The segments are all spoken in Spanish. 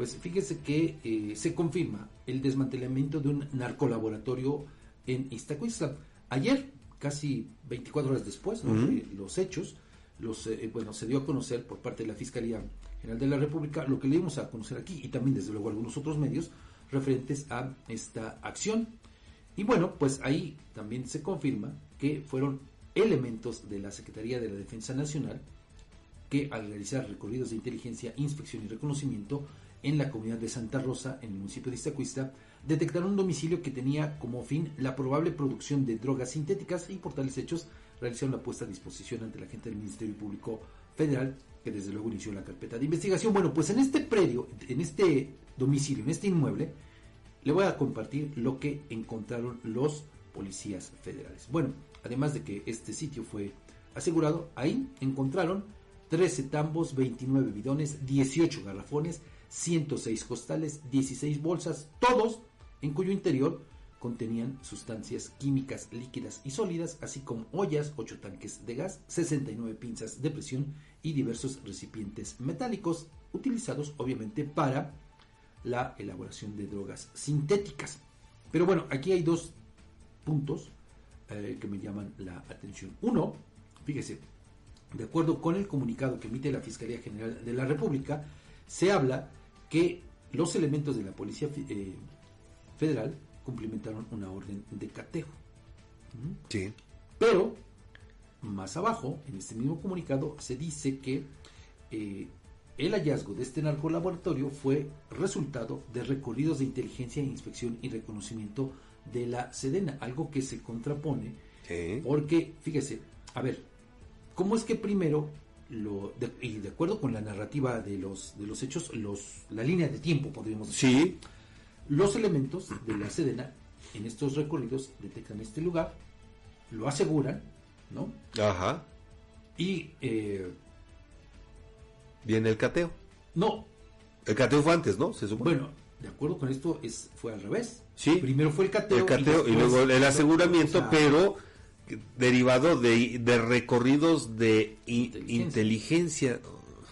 Pues fíjese que eh, se confirma el desmantelamiento de un narcolaboratorio en Iztacuistla. Ayer, casi 24 horas después de los hechos, los, eh, bueno, se dio a conocer por parte de la Fiscalía General de la República lo que le dimos a conocer aquí y también desde luego algunos otros medios referentes a esta acción. Y bueno, pues ahí también se confirma que fueron elementos de la Secretaría de la Defensa Nacional que al realizar recorridos de inteligencia, inspección y reconocimiento en la comunidad de Santa Rosa, en el municipio de Iztacuista, detectaron un domicilio que tenía como fin la probable producción de drogas sintéticas y por tales hechos realizaron la puesta a disposición ante la gente del Ministerio Público Federal, que desde luego inició la carpeta de investigación. Bueno, pues en este predio, en este domicilio, en este inmueble, le voy a compartir lo que encontraron los policías federales. Bueno, además de que este sitio fue asegurado, ahí encontraron 13 tambos, 29 bidones, 18 garrafones, 106 costales, 16 bolsas, todos en cuyo interior contenían sustancias químicas líquidas y sólidas, así como ollas, 8 tanques de gas, 69 pinzas de presión y diversos recipientes metálicos utilizados obviamente para la elaboración de drogas sintéticas. Pero bueno, aquí hay dos puntos eh, que me llaman la atención. Uno, fíjese, de acuerdo con el comunicado que emite la Fiscalía General de la República, se habla que los elementos de la Policía eh, Federal cumplimentaron una orden de cateo. ¿Mm? Sí. Pero, más abajo, en este mismo comunicado, se dice que eh, el hallazgo de este narcolaboratorio fue resultado de recorridos de inteligencia, inspección y reconocimiento de la Sedena, algo que se contrapone, porque, fíjese, a ver, ¿cómo es que primero lo, y de acuerdo con la narrativa de los, de los hechos, los, la línea de tiempo, podríamos decir. Sí. Los elementos de la Sedena en estos recorridos detectan este lugar, lo aseguran, ¿no? Ajá. Y... Eh, Viene el cateo. No. El cateo fue antes, ¿no? Se supone. Bueno, de acuerdo con esto, es, fue al revés. Sí. Primero fue el cateo. El cateo y, luego el aseguramiento, pero derivado de, de recorridos de inteligencia.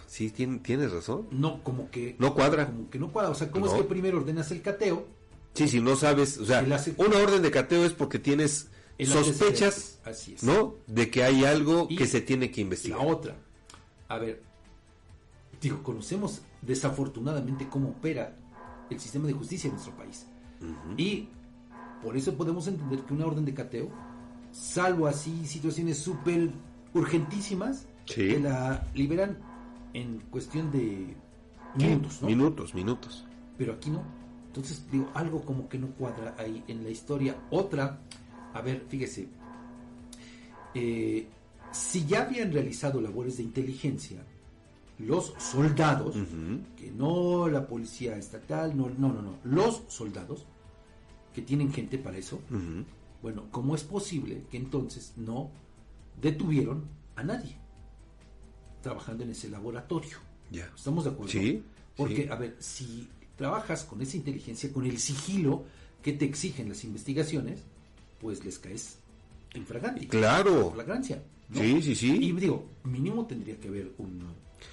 Sí, tienes razón. No, como que... No cuadra. Como que no cuadra. O sea, ¿cómo es que primero ordenas el cateo? Sí, si no sabes, o sea, una orden de cateo es porque tienes sospechas, Así es. ¿no? De que hay algo que se tiene que investigar. La otra, a ver, digo, conocemos desafortunadamente cómo opera el sistema de justicia en nuestro país. Y por eso podemos entender que una orden de cateo salvo así situaciones súper urgentísimas, que la liberan en cuestión de minutos, ¿no? Minutos, minutos. Pero aquí no. Entonces, digo, algo como que no cuadra ahí en la historia. Otra, a ver, fíjese, eh, si ya habían realizado labores de inteligencia, los soldados, que no la policía estatal, no, no, no, no, los soldados, que tienen gente para eso, bueno, ¿cómo es posible que entonces no detuvieron a nadie trabajando en ese laboratorio? Ya. ¿Estamos de acuerdo? Sí. Porque, a ver, si trabajas con esa inteligencia, con el sigilo que te exigen las investigaciones, pues les caes en fragante. Claro. Flagrancia. Sí, sí, sí. Y digo, mínimo tendría que haber un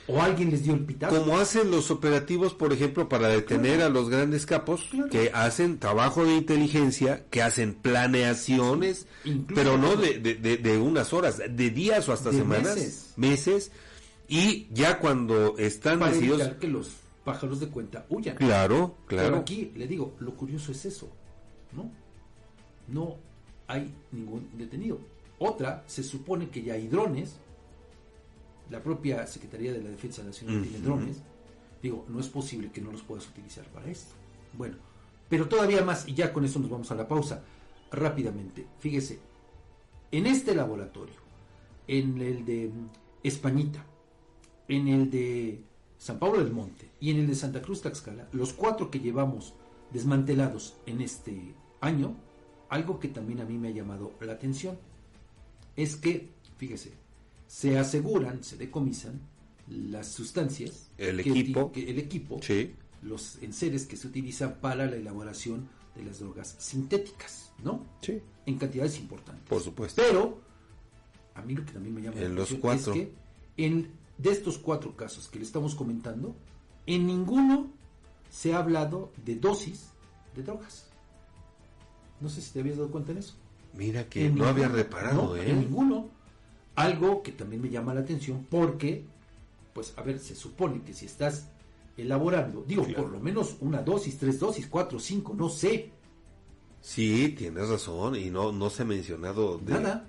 o alguien les dio el pitazo. Como hacen los operativos, por ejemplo, para detener a los grandes capos, que hacen trabajo de inteligencia, que hacen planeaciones, pero no de, de, unas horas, de días o hasta semanas, meses. y ya cuando están para evitar que los pájaros de cuenta huyan. Claro, claro. Pero aquí le digo, lo curioso es eso, ¿no? No hay ningún detenido. Otra, se supone que ya hay drones la propia Secretaría de la Defensa Nacional tiene drones, digo, no es posible que no los puedas utilizar para esto. Bueno, pero todavía más, y ya con eso nos vamos a la pausa, rápidamente. Fíjese, en este laboratorio, en el de Españita, en el de San Pablo del Monte y en el de Santa Cruz Taxcala, los cuatro que llevamos desmantelados en este año, algo que también a mí me ha llamado la atención es que, fíjese, se aseguran, se decomisan las sustancias, el equipo, el equipo, los enseres que se utilizan para la elaboración de las drogas sintéticas, ¿no? Sí. En cantidades importantes. Por supuesto. Pero a mí lo que también me llama la atención es que en de estos cuatro casos que le estamos comentando, en ninguno se ha hablado de dosis de drogas. No sé si te habías dado cuenta en eso. Mira que no había reparado, ¿eh? En ninguno. Algo que también me llama la atención porque, pues, a ver, se supone que si estás elaborando, digo, por lo menos una dosis, tres dosis, cuatro, cinco, no sé. Sí, tienes razón y no, no se ha mencionado Nada.